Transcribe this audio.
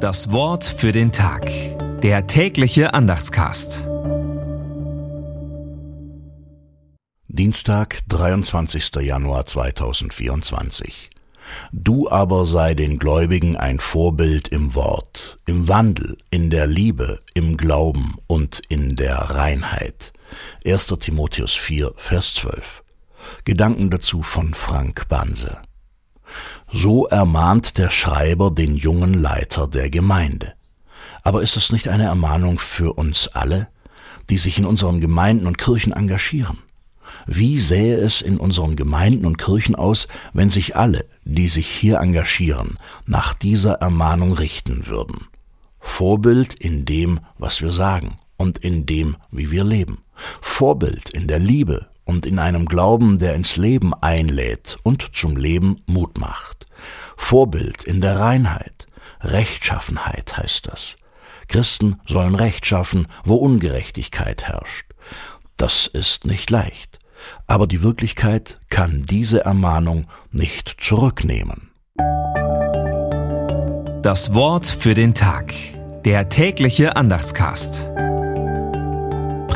Das Wort für den Tag. Der tägliche Andachtscast. Dienstag, 23. Januar 2024. Du aber sei den Gläubigen ein Vorbild im Wort, im Wandel, in der Liebe, im Glauben und in der Reinheit. 1. Timotheus 4, Vers 12. Gedanken dazu von Frank Banse. So ermahnt der Schreiber den jungen Leiter der Gemeinde. Aber ist es nicht eine Ermahnung für uns alle, die sich in unseren Gemeinden und Kirchen engagieren? Wie sähe es in unseren Gemeinden und Kirchen aus, wenn sich alle, die sich hier engagieren, nach dieser Ermahnung richten würden? Vorbild in dem, was wir sagen und in dem, wie wir leben. Vorbild in der Liebe und in einem Glauben, der ins Leben einlädt und zum Leben Mut macht. Vorbild in der Reinheit. Rechtschaffenheit heißt das. Christen sollen Recht schaffen, wo Ungerechtigkeit herrscht. Das ist nicht leicht. Aber die Wirklichkeit kann diese Ermahnung nicht zurücknehmen. Das Wort für den Tag. Der tägliche Andachtscast.